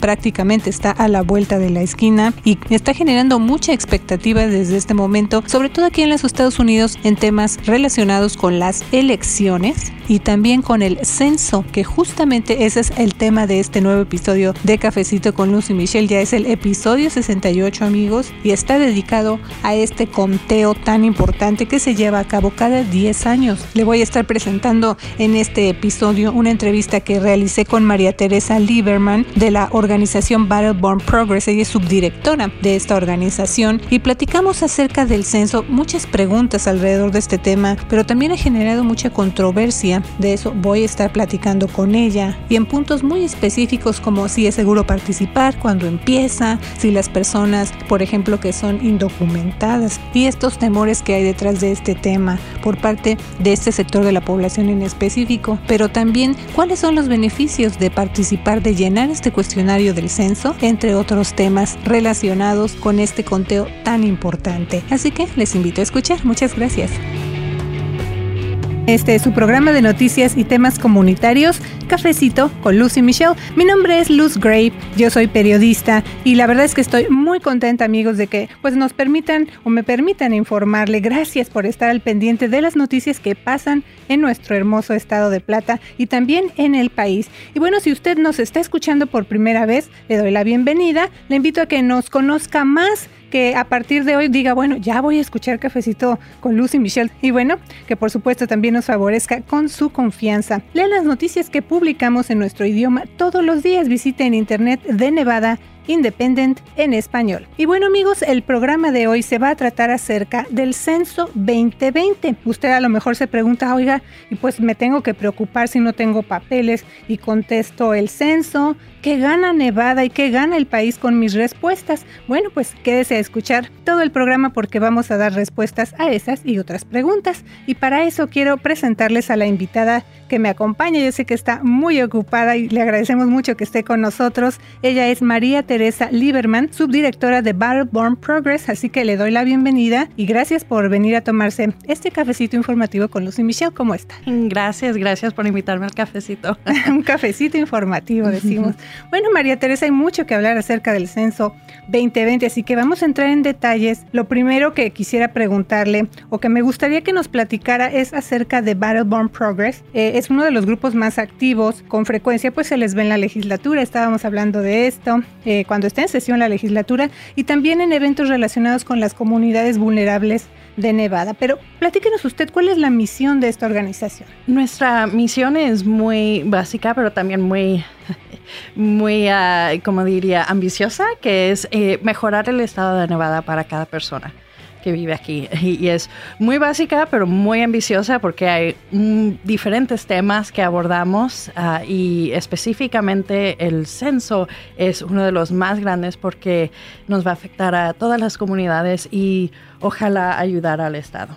prácticamente está a la vuelta de la esquina y está generando mucha expectativa desde este momento, sobre todo aquí en los Estados Unidos en temas relacionados con las elecciones y también con el censo, que justamente ese es el tema de este nuevo episodio de Cafecito con Lucy Michelle. Ya es el episodio 68, amigos, y está dedicado a este conteo tan importante que se lleva a cabo cada 10 años. Le voy a estar presentando en este episodio una entrevista que realicé con María Teresa Lieberman de la organización Battleborn Progress. Ella es subdirectora de esta organización y platicamos acerca del censo, muchas preguntas alrededor de este tema, pero también ha generado mucha controversia de eso voy a estar platicando con ella y en puntos muy específicos como si es seguro participar, cuando empieza, si las personas, por ejemplo, que son indocumentadas y estos temores que hay detrás de este tema por parte de este sector de la población en específico, pero también cuáles son los beneficios de participar, de llenar este cuestionario del censo, entre otros temas relacionados con este conteo tan importante. Así que les invito a escuchar. Muchas gracias. Este es su programa de noticias y temas comunitarios, Cafecito con Lucy Michelle. Mi nombre es Luz Gray, yo soy periodista y la verdad es que estoy muy contenta, amigos, de que pues nos permitan o me permitan informarle. Gracias por estar al pendiente de las noticias que pasan en nuestro hermoso estado de Plata y también en el país. Y bueno, si usted nos está escuchando por primera vez, le doy la bienvenida. Le invito a que nos conozca más que a partir de hoy diga, bueno, ya voy a escuchar cafecito con Lucy Michelle. Y bueno, que por supuesto también nos favorezca con su confianza. Lea las noticias que publicamos en nuestro idioma todos los días. Visite en internet de Nevada Independent en español. Y bueno amigos, el programa de hoy se va a tratar acerca del censo 2020. Usted a lo mejor se pregunta, oiga, y pues me tengo que preocupar si no tengo papeles y contesto el censo, ¿qué gana Nevada y qué gana el país con mis respuestas? Bueno, pues quédese a escuchar todo el programa porque vamos a dar respuestas a esas y otras preguntas. Y para eso quiero presentarles a la invitada que me acompaña. Yo sé que está muy ocupada y le agradecemos mucho que esté con nosotros. Ella es María Teresa Lieberman, subdirectora de Battleborn Progress, así que le doy la bienvenida y gracias por venir a tomarse este cafecito informativo con Lucy Michelle. ¿Cómo está? Gracias, gracias por invitarme al cafecito. Un cafecito informativo, decimos. Bueno, María Teresa, hay mucho que hablar acerca del censo 2020, así que vamos a entrar en detalles. Lo primero que quisiera preguntarle o que me gustaría que nos platicara es acerca de Battleborn Progress. Eh, es uno de los grupos más activos. Con frecuencia pues se les ve en la legislatura, estábamos hablando de esto, eh, cuando está en sesión la legislatura y también en eventos relacionados con las comunidades vulnerables de Nevada. Pero platíquenos usted, ¿cuál es la misión de esta organización? Nuestra misión es muy básica, pero también muy, muy, uh, como diría, ambiciosa, que es eh, mejorar el estado de Nevada para cada persona que vive aquí. Y, es muy básica, pero muy ambiciosa porque hay mm, diferentes temas que abordamos uh, y específicamente el censo es uno de los más grandes porque nos va a afectar a todas las comunidades y ojalá ayudar al Estado.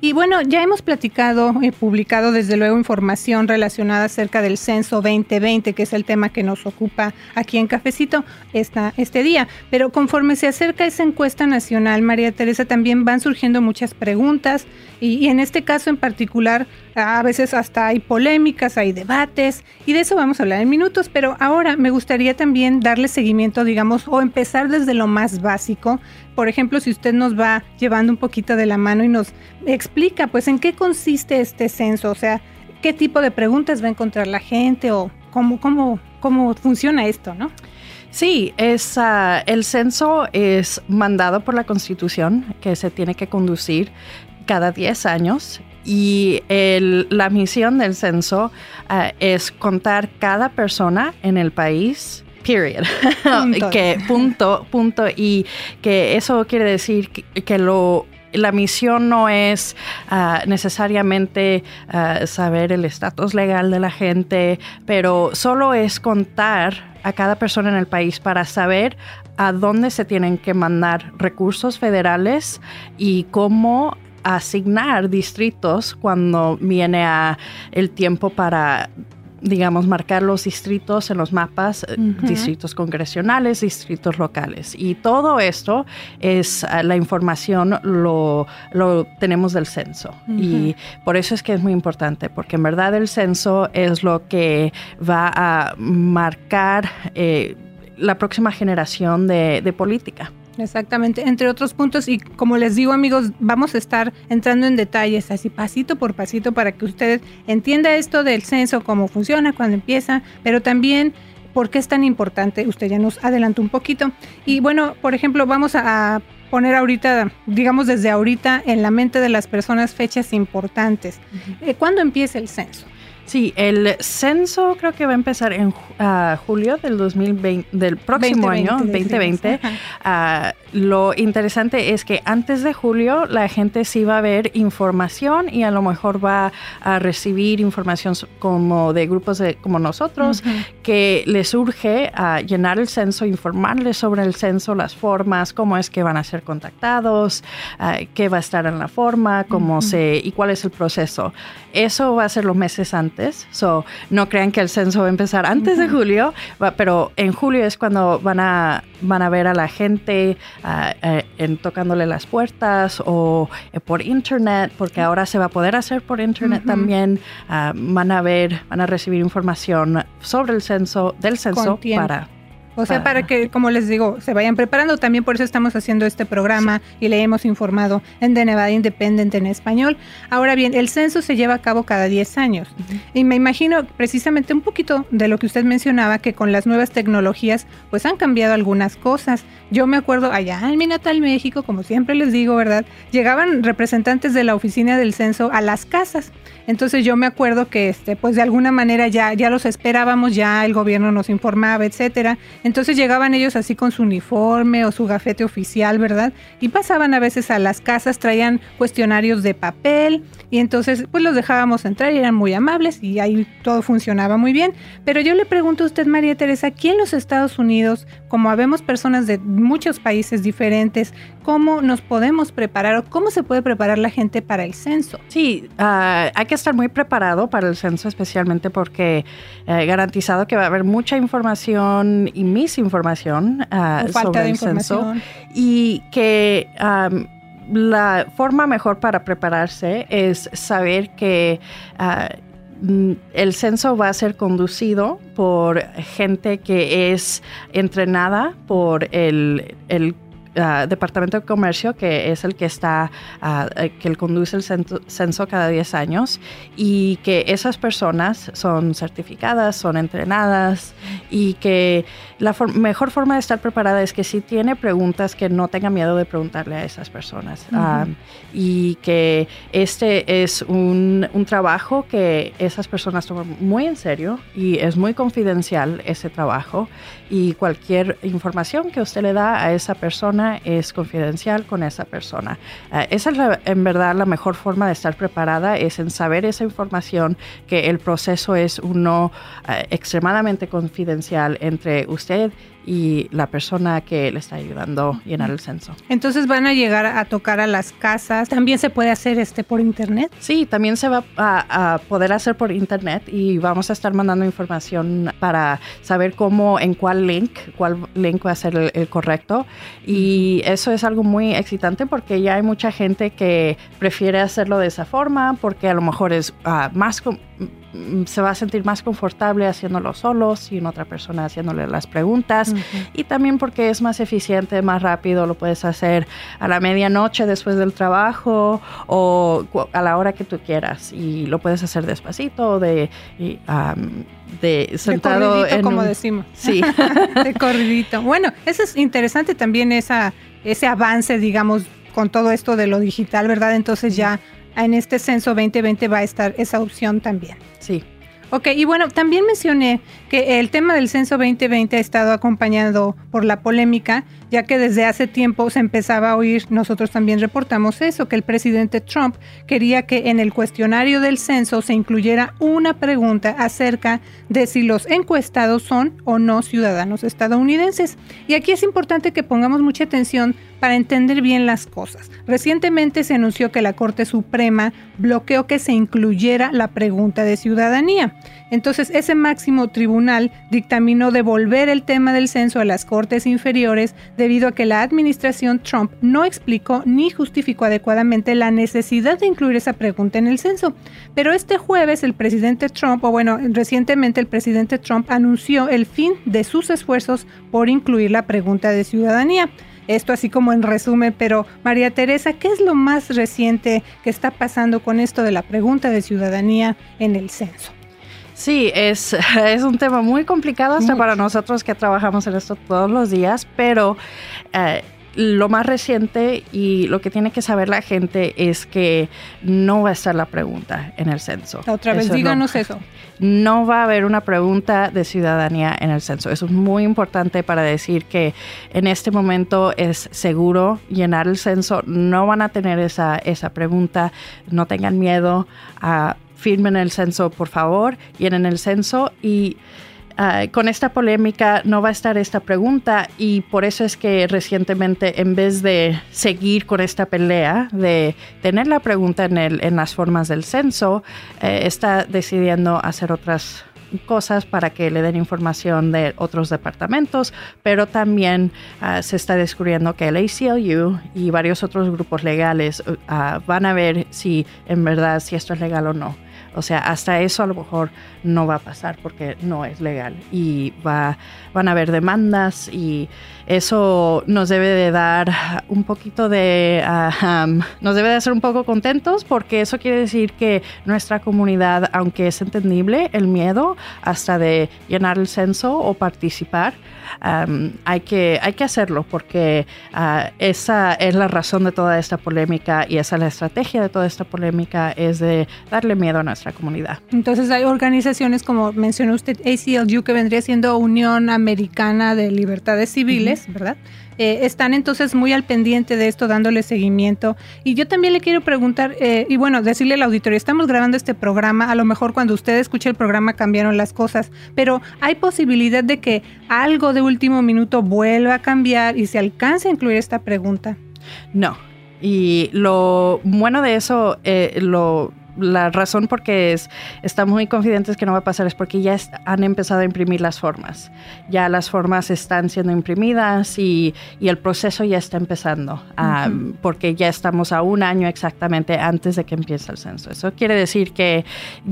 Y bueno, ya hemos platicado y publicado desde luego información relacionada acerca del censo 2020, que es el tema que nos ocupa aquí en Cafecito esta, este día. Pero conforme se acerca esa encuesta nacional, María Teresa, también van surgiendo muchas preguntas y, y en este caso en particular, a veces hasta hay polémicas, hay debates y de eso vamos a hablar en minutos, pero ahora me gustaría también darle seguimiento, digamos, o empezar desde lo más básico. Por ejemplo, si usted nos va llevando un poquito de la mano y nos explica, pues, en qué consiste este censo, o sea, qué tipo de preguntas va a encontrar la gente o cómo, cómo, cómo funciona esto, ¿no? Sí, es, uh, el censo es mandado por la Constitución que se tiene que conducir cada 10 años y el, la misión del censo uh, es contar cada persona en el país period. Punto. que punto, punto. Y que eso quiere decir que, que lo la misión no es uh, necesariamente uh, saber el estatus legal de la gente, pero solo es contar a cada persona en el país para saber a dónde se tienen que mandar recursos federales y cómo asignar distritos cuando viene el tiempo para digamos, marcar los distritos en los mapas, eh, distritos congresionales, distritos locales. Y todo esto es ah, la información lo, lo tenemos del censo. Y por eso es que es muy importante, porque en verdad el censo es lo que va a marcar eh, la próxima generación de, de política. Exactamente, entre otros puntos y como les digo amigos, vamos a estar entrando en detalles así pasito por pasito para que usted entienda esto del censo, cómo funciona, cuándo empieza, pero también por qué es tan importante, usted ya nos adelantó un poquito. Y bueno, por ejemplo, vamos a poner ahorita, digamos desde ahorita, en la mente de las personas fechas importantes. Eh, ¿Cuándo empieza el censo? Sí, el censo creo que va a empezar en uh, julio del 2020, del próximo año, 2020. Uh, lo interesante es que antes de julio la gente sí va a ver información y a lo mejor va a recibir información como de grupos de, como nosotros que les urge a llenar el censo, informarles sobre el censo, las formas, cómo es que van a ser contactados, uh, qué va a estar en la forma, cómo se y cuál es el proceso. Eso va a ser los meses antes, so no crean que el censo va a empezar antes de julio, pero en julio es cuando van a van a ver a la gente uh, en tocándole las puertas o eh, por internet, porque ahora se va a poder hacer por internet también. Uh, van a ver, van a recibir información sobre el censo, del censo para o sea, para que, como les digo, se vayan preparando. También por eso estamos haciendo este programa y le hemos informado en The Nevada Independent en español. Ahora bien, el censo se lleva a cabo cada 10 años. Y me imagino precisamente un poquito de lo que usted mencionaba, que con las nuevas tecnologías, pues han cambiado algunas cosas. Yo me acuerdo allá en mi natal México, como siempre les digo, ¿verdad? Llegaban representantes de la oficina del censo a las casas. Entonces yo me acuerdo que, este, pues de alguna manera ya, ya los esperábamos, ya el gobierno nos informaba, etcétera. Entonces llegaban ellos así con su uniforme o su gafete oficial, ¿verdad? Y pasaban a veces a las casas, traían cuestionarios de papel y entonces pues los dejábamos entrar y eran muy amables y ahí todo funcionaba muy bien. Pero yo le pregunto a usted, María Teresa, aquí en los Estados Unidos, como habemos personas de muchos países diferentes, ¿cómo nos podemos preparar o cómo se puede preparar la gente para el censo? Sí, uh, hay que estar muy preparado para el censo, especialmente porque eh, garantizado que va a haber mucha información y misinformación uh, sobre el censo y que um, la forma mejor para prepararse es saber que uh, el censo va a ser conducido por gente que es entrenada por el, el Ah, Departamento de Comercio, que es el que está, uh, que conduce el censo, cada 10 años, y que esas personas son certificadas, son entrenadas, y que la mejor forma de estar preparada es que si tiene preguntas, que no tenga miedo de preguntarle a esas personas. Uh, y que este es un, un trabajo que esas personas toman muy en serio y es muy confidencial ese trabajo y cualquier información que usted le da a esa persona es confidencial con esa persona. Uh, esa es la, en verdad la mejor forma de estar preparada, es en saber esa información, que el proceso es uno uh, extremadamente confidencial entre usted y la persona que le está ayudando a llenar el censo. Entonces van a llegar a tocar a las casas. ¿También se puede hacer este por internet? Sí, también se va a, a poder hacer por internet y vamos a estar mandando información para saber cómo, en cuál link, cuál link va a ser el, el correcto. Y eso es algo muy excitante porque ya hay mucha gente que prefiere hacerlo de esa forma porque a lo mejor es uh, más se va a sentir más confortable haciéndolo solo, sin otra persona haciéndole las preguntas. Uh -huh. Y también porque es más eficiente, más rápido, lo puedes hacer a la medianoche después del trabajo o a la hora que tú quieras. Y lo puedes hacer despacito, de, um, de sentado. De en como un, decimos. Sí. de corridito. Bueno, eso es interesante también, esa, ese avance, digamos, con todo esto de lo digital, ¿verdad? Entonces ya en este censo 2020 va a estar esa opción también. Sí. Ok, y bueno, también mencioné que el tema del censo 2020 ha estado acompañado por la polémica, ya que desde hace tiempo se empezaba a oír, nosotros también reportamos eso, que el presidente Trump quería que en el cuestionario del censo se incluyera una pregunta acerca de si los encuestados son o no ciudadanos estadounidenses. Y aquí es importante que pongamos mucha atención para entender bien las cosas. Recientemente se anunció que la Corte Suprema bloqueó que se incluyera la pregunta de ciudadanía. Entonces, ese máximo tribunal dictaminó devolver el tema del censo a las Cortes inferiores debido a que la administración Trump no explicó ni justificó adecuadamente la necesidad de incluir esa pregunta en el censo. Pero este jueves el presidente Trump, o bueno, recientemente el presidente Trump anunció el fin de sus esfuerzos por incluir la pregunta de ciudadanía. Esto así como en resumen, pero María Teresa, ¿qué es lo más reciente que está pasando con esto de la pregunta de ciudadanía en el censo? Sí, es, es un tema muy complicado hasta para nosotros que trabajamos en esto todos los días, pero eh, lo más reciente y lo que tiene que saber la gente es que no va a estar la pregunta en el censo. Otra vez, díganos eso. No va a haber una pregunta de ciudadanía en el censo. Eso es muy importante para decir que en este momento es seguro llenar el censo. No van a tener esa, esa pregunta. No tengan miedo a firmen el censo, por favor, llenen el censo y Ah, con esta polémica no va a estar esta pregunta y por eso es que recientemente en vez de seguir con esta pelea de tener la pregunta en, el, las formas del censo, eh, está decidiendo hacer otras cosas para que le den información de otros departamentos, pero también ah, se está descubriendo que el ACLU y varios otros grupos legales ah, van a ver si en verdad si esto es legal o no. O sea, hasta eso a lo mejor no va a pasar porque no es legal y va, van a haber demandas y eso nos debe de dar un poquito de, ah, nos debe de hacer un poco contentos porque eso quiere decir que nuestra comunidad, aunque es entendible el miedo hasta de llenar el censo o participar, hay, que, hay que hacerlo porque ah, esa es la razón de toda esta polémica y esa es la estrategia de toda esta polémica es de darle miedo a nuestra comunidad. Entonces hay organizaciones como mencionó usted ACLU que vendría siendo Unión Americana de Libertades Civiles, ¿verdad? Eh, están entonces muy al pendiente de esto, dándole seguimiento. Y yo también le quiero preguntar, eh, y bueno, decirle al auditorio, estamos grabando este programa, a lo mejor cuando usted escuche el programa cambiaron las cosas, pero ¿hay posibilidad de que algo de último minuto vuelva a cambiar y se alcance a incluir esta pregunta? No. Y lo bueno de eso, eh, lo la razón por qué es, estamos muy confidentes que no va a pasar es porque ya han empezado a imprimir las formas. Ya las formas están siendo imprimidas y, y el proceso ya está empezando, porque ya estamos a un año exactamente antes de que empiece el censo. Eso quiere decir que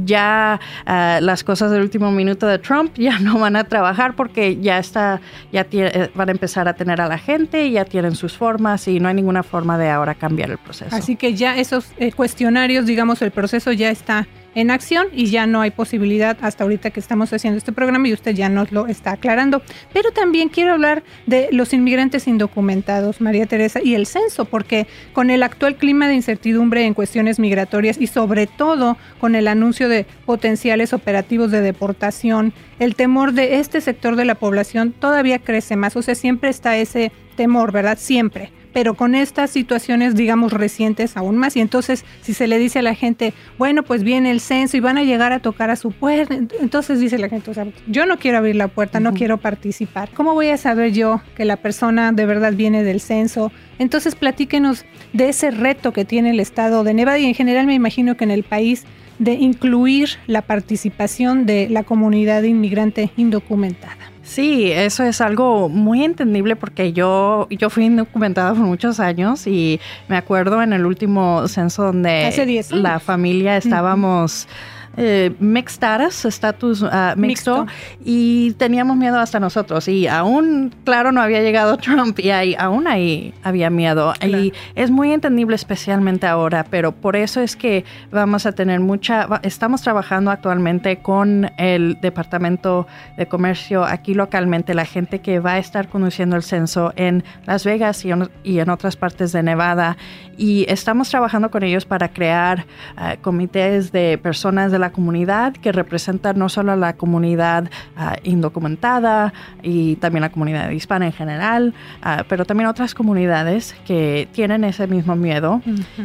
ya ah, las cosas del último minuto de Trump ya no van a trabajar porque ya está, ya eh, van a empezar a tener a la gente, ya tienen sus formas y no hay ninguna forma de ahora cambiar el proceso. Así que ya esos eh, cuestionarios, digamos, el proceso eso ya está en acción y ya no hay posibilidad hasta ahorita que estamos haciendo este programa y usted ya nos lo está aclarando. Pero también quiero hablar de los inmigrantes indocumentados, María Teresa, y el censo, porque con el actual clima de incertidumbre en cuestiones migratorias y sobre todo con el anuncio de potenciales operativos de deportación, el temor de este sector de la población todavía crece más. O sea, siempre está ese temor, ¿verdad? Siempre pero con estas situaciones, digamos, recientes aún más. Y entonces, si se le dice a la gente, bueno, pues viene el censo y van a llegar a tocar a su puerta, entonces dice la gente, o sea, yo no quiero abrir la puerta, no quiero participar. ¿Cómo voy a saber yo que la persona de verdad viene del censo? Entonces, platíquenos de ese reto que tiene el estado de Nevada y en general me imagino que en el país de incluir la participación de la comunidad inmigrante indocumentada. Sí, eso es algo muy entendible porque yo, yo fui indocumentada por muchos años y me acuerdo en el último censo donde la familia estábamos eh, mixed estatus uh, mixto, y teníamos miedo hasta nosotros. Y aún, claro, no había llegado Trump y ahí, aún ahí había miedo. Y es muy entendible especialmente ahora, pero por eso es que vamos a tener mucha, estamos trabajando actualmente con el Departamento de Comercio aquí localmente, la gente que va a estar conduciendo el censo en Las Vegas y en, otras partes de Nevada. Y estamos trabajando con ellos para crear uh, comités de personas de la comunidad que representa no solo a la comunidad ah, indocumentada y también la comunidad hispana en general, ah, pero también otras comunidades que tienen ese mismo miedo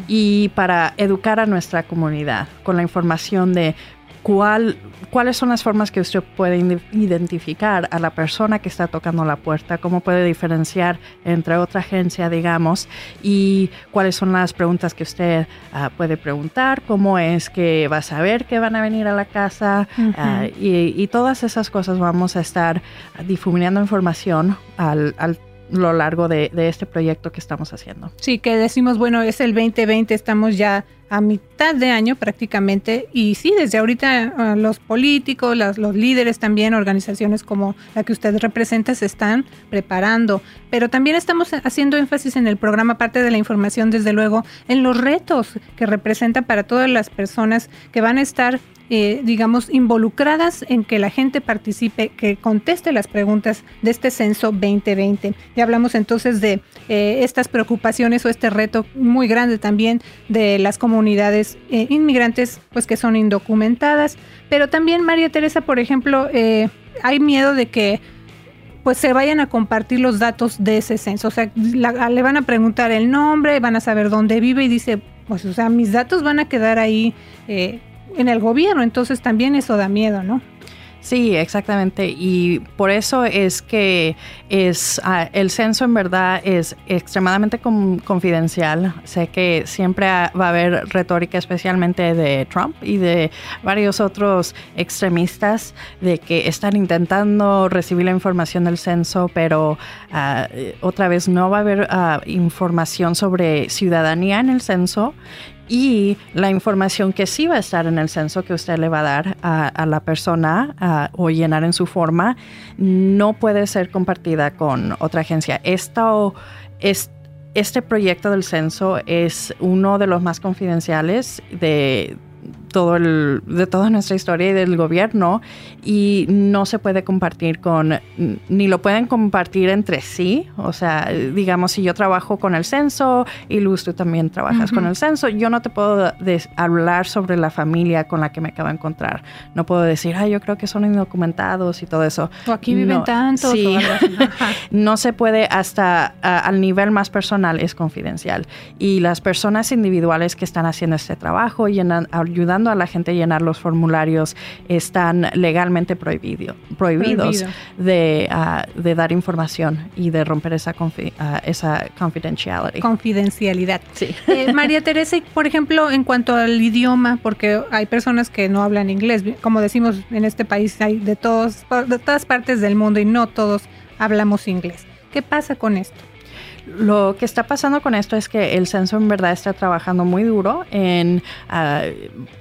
y para educar a nuestra comunidad con la información de cuál, cuáles son las formas que usted puede identificar a la persona que está tocando la puerta, cómo puede diferenciar entre otra agencia, digamos, y cuáles son las preguntas que usted ah, puede preguntar, cómo es que va a saber que van a venir a la casa ah, y, todas esas cosas vamos a estar difuminando información al, al lo largo de, este proyecto que estamos haciendo. Sí, que decimos, bueno, es el 2020, estamos ya a mitad de año prácticamente. Y sí, desde ahorita ah, los políticos, los líderes también, organizaciones como la que usted representa se están preparando, pero también estamos haciendo énfasis en el programa, aparte de la información, desde luego, en los retos que representa para todas las personas que van a estar eh, digamos, involucradas en que la gente participe, que conteste las preguntas de este censo 2020. Ya hablamos entonces de eh, estas preocupaciones o este reto muy grande también de las comunidades eh, inmigrantes, pues que son indocumentadas. Pero también, María Teresa, por ejemplo, hay miedo de que pues se vayan a compartir los datos de ese censo. O sea, le van a preguntar el nombre, van a saber dónde vive y dice, pues, o sea, mis datos van a quedar ahí en el gobierno, entonces también eso da miedo, ¿no? Sí, exactamente. Y por eso es que es ah, el censo en verdad es extremadamente confidencial. Sé que siempre va a haber retórica, especialmente de Trump y de varios otros extremistas, de que están intentando recibir la información del censo, pero ah, otra vez no va a haber ah, información sobre ciudadanía en el censo y la información que sí va a estar en el censo que usted le va a dar a, la persona o llenar en su forma no puede ser compartida con otra agencia. Esto, este proyecto del censo es uno de los más confidenciales de, todo el, de toda nuestra historia y del gobierno y no se puede compartir con, ni lo pueden compartir entre sí. O sea, digamos, si yo trabajo con el censo y Luz, tú también trabajas con el censo, yo no te puedo hablar sobre la familia con la que me acabo de encontrar. No puedo decir, ah, yo creo que son indocumentados y todo eso. O aquí viven tantos. Sí. no se puede hasta al nivel más personal, es confidencial. Y las personas individuales que están haciendo este trabajo y ayudando a la gente a llenar los formularios están legalmente prohibidos de, ah, de, dar información y de romper esa, uh, esa confidentiality. Confidencialidad. Sí. Eh, María Teresa, por ejemplo, en cuanto al idioma, porque hay personas que no hablan inglés, como decimos en este país, hay de, todos, de todas partes del mundo y no todos hablamos inglés. ¿Qué pasa con esto? Lo que está pasando con esto es que el censo en verdad está trabajando muy duro en, ah,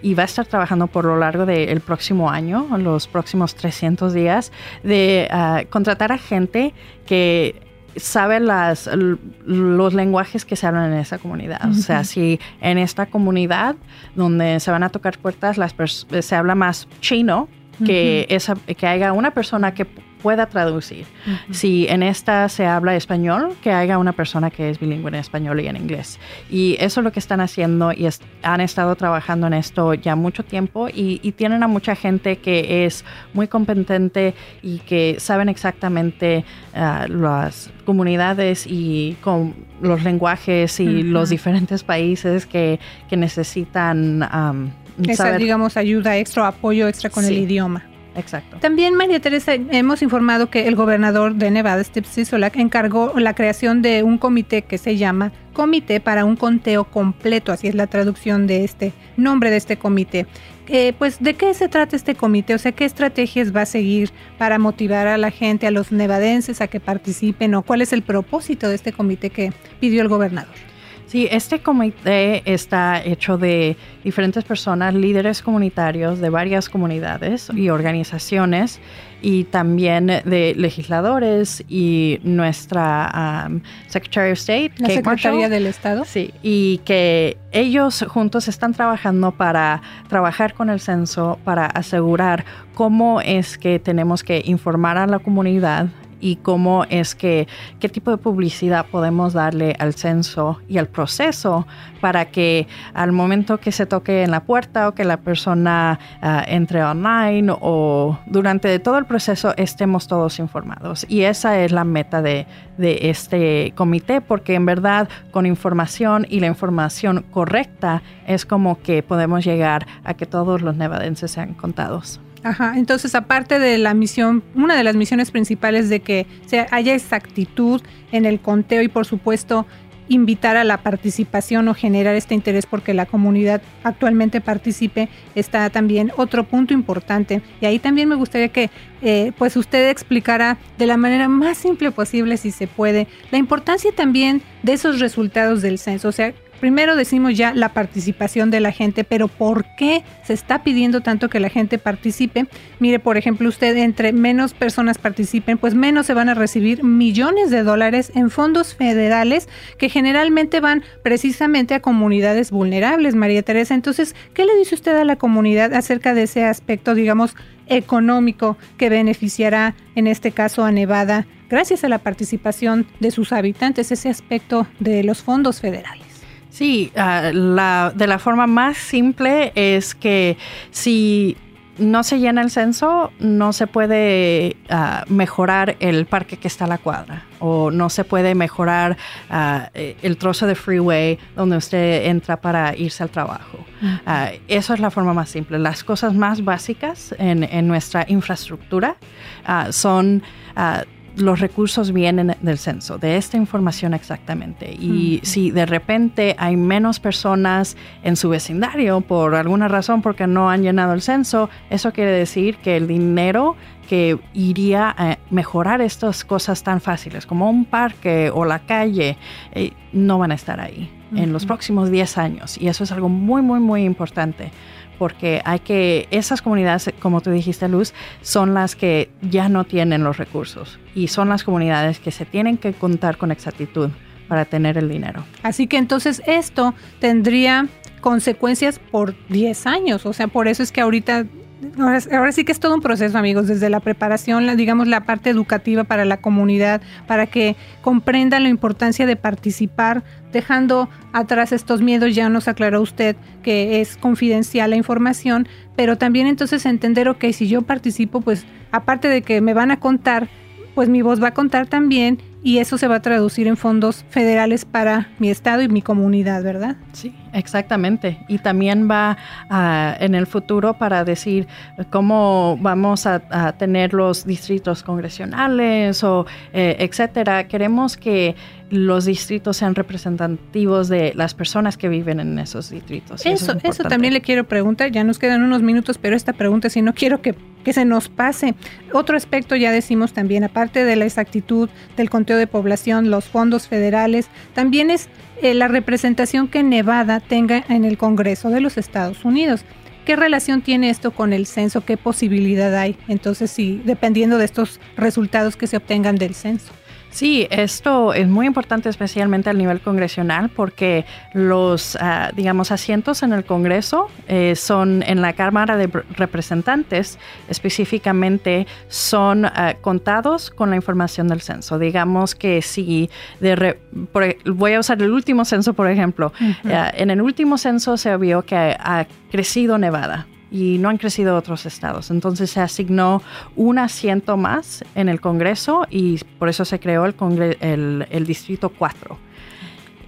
y va a estar trabajando por lo largo del próximo año, los próximos 300 días, de ah, contratar a gente que sabe las, los lenguajes que se hablan en esa comunidad. O sea, si en esta comunidad donde se van a tocar puertas las se habla más chino, que, esa, que haya una persona que pueda traducir. Si en esta se habla español, que haya una persona que es bilingüe en español y en inglés. Y eso es lo que están haciendo y han estado trabajando en esto ya mucho tiempo y, tienen a mucha gente que es muy competente y que saben exactamente ah, las comunidades y con los lenguajes y los diferentes países que, necesitan Esa, digamos, ayuda extra, apoyo extra con el idioma. Exacto. También, María Teresa, hemos informado que el gobernador de Nevada, Steve Sisolak, encargó la creación de un comité que se llama Comité para un Conteo Completo, así es la traducción de este nombre de este comité. Eh, pues, ¿de qué se trata este comité? O sea, ¿qué estrategias va a seguir para motivar a la gente, a los nevadenses, a que participen? ¿O cuál es el propósito de este comité que pidió el gobernador? Sí, este comité está hecho de diferentes personas, líderes comunitarios de varias comunidades y organizaciones y también de legisladores y nuestra um, Secretary of State, la Secretaría del Estado. Sí, y que ellos juntos están trabajando para trabajar con el censo para asegurar cómo es que tenemos que informar a la comunidad y cómo es que, qué tipo de publicidad podemos darle al censo y al proceso para que al momento que se toque en la puerta o que la persona ah, entre online o durante todo el proceso estemos todos informados. Y esa es la meta de, de este comité, porque en verdad con información y la información correcta es como que podemos llegar a que todos los nevadenses sean contados. Ajá, entonces aparte de la misión, una de las misiones principales de que haya exactitud en el conteo y por supuesto invitar a la participación o generar este interés porque la comunidad actualmente participe está también otro punto importante. Y ahí también me gustaría que eh, pues usted explicara de la manera más simple posible si se puede la importancia también de esos resultados del censo Primero decimos ya la participación de la gente, pero ¿por qué se está pidiendo tanto que la gente participe? Mire, por ejemplo, usted entre menos personas participen, pues menos se van a recibir millones de dólares en fondos federales que generalmente van precisamente a comunidades vulnerables, María Teresa. Entonces, ¿qué le dice usted a la comunidad acerca de ese aspecto, digamos, económico que beneficiará en este caso a Nevada gracias a la participación de sus habitantes, ese aspecto de los fondos federales? Sí, ah, la, de la forma más simple es que si no se llena el censo, no se puede ah, mejorar el parque que está a la cuadra o no se puede mejorar ah, el trozo de freeway donde usted entra para irse al trabajo. eso es la forma más simple. Las cosas más básicas en, en nuestra infraestructura son los recursos vienen del censo, de esta información exactamente. Y si de repente hay menos personas en su vecindario por alguna razón porque no han llenado el censo, eso quiere decir que el dinero que iría a mejorar estas cosas tan fáciles como un parque o la calle eh, no van a estar ahí en los próximos 10 años. Y eso es algo muy, muy, muy importante porque hay que, esas comunidades, como tú dijiste, Luz, son las que ya no tienen los recursos y son las comunidades que se tienen que contar con exactitud para tener el dinero. Así que entonces esto tendría consecuencias por 10 años, o sea, por eso es que ahorita Ahora, sí que es todo un proceso, amigos, desde la preparación, la, digamos, la parte educativa para la comunidad, para que comprendan la importancia de participar, dejando atrás estos miedos. Ya nos aclaró usted que es confidencial la información, pero también entonces entender, ok, si yo participo, pues aparte de que me van a contar, pues mi voz va a contar también y eso se va a traducir en fondos federales para mi estado y mi comunidad, ¿verdad? Sí, exactamente. Y también va en el futuro para decir cómo vamos a, tener los distritos congresionales o eh, etcétera. Queremos que los distritos sean representativos de las personas que viven en esos distritos. Eso, eso, también le quiero preguntar, ya nos quedan unos minutos, pero esta pregunta, si no quiero que, que se nos pase. Otro aspecto ya decimos también, aparte de la exactitud del conteo de población, los fondos federales, también es eh, la representación que Nevada tenga en el Congreso de los Estados Unidos. ¿Qué relación tiene esto con el censo? ¿Qué posibilidad hay? Entonces, sí, dependiendo de estos resultados que se obtengan del censo. Sí, esto es muy importante especialmente al nivel congresional porque los, ah, digamos, asientos en el Congreso eh, son en la Cámara de Representantes específicamente son ah, contados con la información del censo. Digamos que si, de voy a usar el último censo por ejemplo, ah, en el último censo se vio que ha crecido Nevada y no han crecido otros estados. Entonces se asignó un asiento más en el Congreso y por eso se creó el, el, el Distrito 4.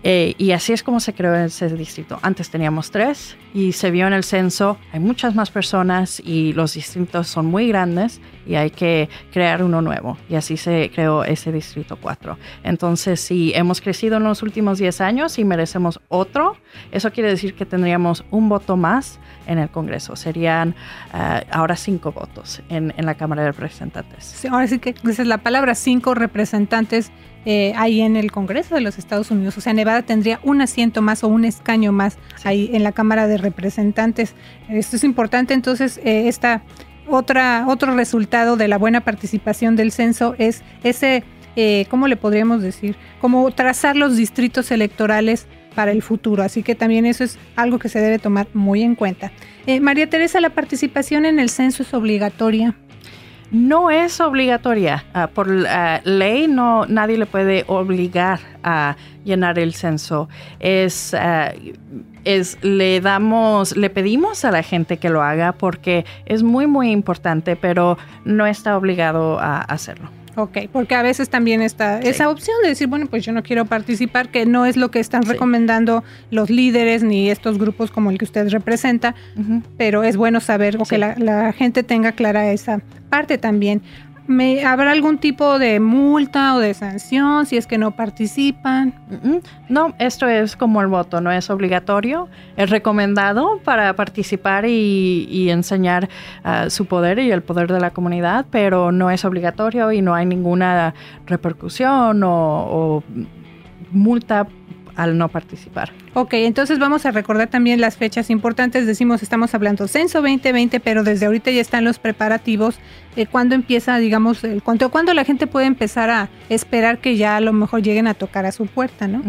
Eh, y así es como se creó ese distrito. Antes teníamos tres y se vio en el censo, hay muchas más personas y los distritos son muy grandes y hay que crear uno nuevo. Y así se creó ese distrito 4. Entonces, si hemos crecido en los últimos 10 años y merecemos otro, eso quiere decir que tendríamos un voto más en el Congreso. Serían eh, ahora cinco votos en, la Cámara de Representantes. ahora sí que esa es la palabra, cinco representantes eh, ahí en el Congreso de los Estados Unidos. O sea, Nevada tendría un asiento más o un escaño más ahí en la Cámara de Representantes. Esto es importante, entonces, eh, esta otra, otro resultado de la buena participación del censo es ese, eh, ¿cómo le podríamos decir? Como trazar los distritos electorales para el futuro. Así que también eso es algo que se debe tomar muy en cuenta. María Teresa, ¿la participación en el censo es obligatoria? No es obligatoria. Ah, por ley no nadie le puede obligar a llenar el censo. Es, ah, es le damos, le pedimos a la gente que lo haga porque es muy muy importante, pero no está obligado a hacerlo. Ok, porque a veces también está esa opción de decir, bueno, pues yo no quiero participar, que no es lo que están recomendando los líderes ni estos grupos como el que usted representa, pero es bueno saber o que la, la, gente tenga clara esa parte también. ¿Me, ¿Habrá algún tipo de multa o de sanción si es que no participan? No, esto es como el voto, no es obligatorio, es recomendado para participar y, enseñar ah, su poder y el poder de la comunidad, pero no es obligatorio y no hay ninguna repercusión o multa al no participar. Ok, entonces vamos a recordar también las fechas importantes. Decimos, estamos hablando Censo 2020, pero desde ahorita ya están los preparativos. de ¿Cuándo empieza, digamos, el conteo? ¿Cuándo la gente puede empezar a esperar que ya a lo mejor lleguen a tocar a su puerta, no?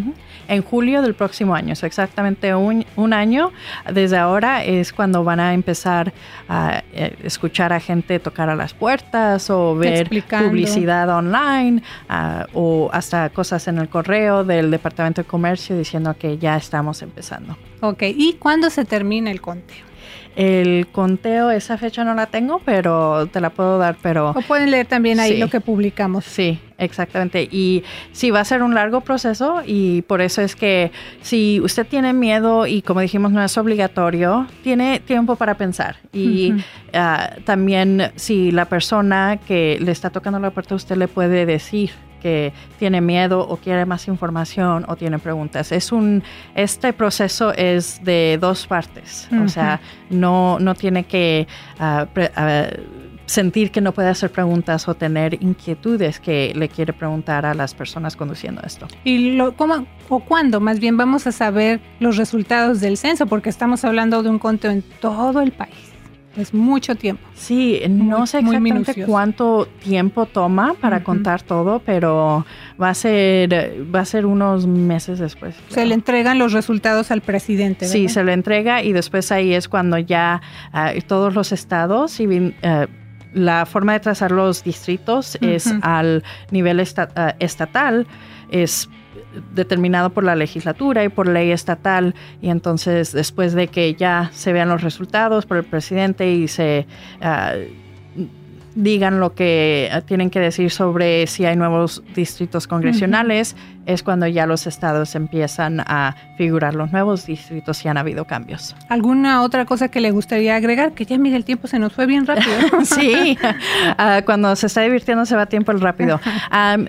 En julio del próximo año, es exactamente un, un, año. Desde ahora es cuando van a empezar a eh, escuchar a gente tocar a las puertas o ver publicidad online ah, o hasta cosas en el correo del Departamento de Comercio diciendo que ya estamos empezando. Ok, ¿y cuándo se termina el conteo? El conteo, esa fecha no la tengo, pero te la puedo dar, pero... O pueden leer también ahí lo que publicamos. Sí, exactamente. Y sí, va a ser un largo proceso y por eso es que si usted tiene miedo y como dijimos no es obligatorio, tiene tiempo para pensar. Y ah, también si la persona que le está tocando la puerta, usted le puede decir que tiene miedo o quiere más información o tiene preguntas. Es un, este proceso es de dos partes, o sea, no, no tiene que ah, ah, sentir que no puede hacer preguntas o tener inquietudes que le quiere preguntar a las personas conduciendo esto. ¿Y lo, cómo o cuándo más bien vamos a saber los resultados del censo? Porque estamos hablando de un conteo en todo el país. Es mucho tiempo. Sí, no sé exactamente cuánto tiempo toma para contar todo, pero va a ser va a ser unos meses después. Se le entregan los resultados al presidente. Sí, se le entrega y después ahí es cuando ya ah, todos los estados y eh, la forma de trazar los distritos es al nivel ah, estatal es determinado por la legislatura y por ley estatal y entonces después de que ya se vean los resultados por el presidente y se ah, digan lo que tienen que decir sobre si hay nuevos distritos congresionales, es cuando ya los estados empiezan a figurar los nuevos distritos y han habido cambios. ¿Alguna otra cosa que le gustaría agregar? Que ya mire, el tiempo se nos fue bien rápido. sí, ah, cuando se está divirtiendo se va tiempo el rápido.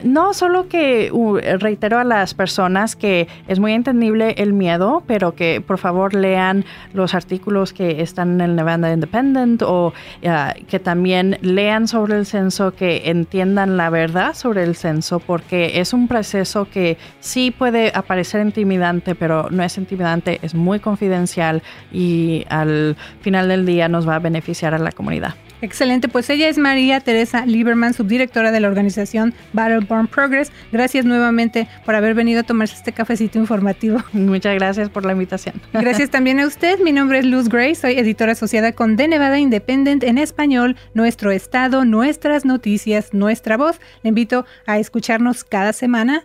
no, solo que uh, reitero a las personas que es muy entendible el miedo, pero que por favor lean los artículos que están en el Nevada Independent o ah, que también lean sobre el censo, que entiendan la verdad sobre el censo, porque es un proceso que sí puede aparecer intimidante, pero no es intimidante, es muy confidencial y al final del día nos va a beneficiar a la comunidad. Excelente, pues ella es María Teresa Lieberman, subdirectora de la organización Battleborn Progress. Gracias nuevamente por haber venido a tomarse este cafecito informativo. Muchas gracias por la invitación. Gracias también a usted. Mi nombre es Luz Gray, soy editora asociada con The Nevada Independent en español, nuestro estado, nuestras noticias, nuestra voz. Le invito a escucharnos cada semana.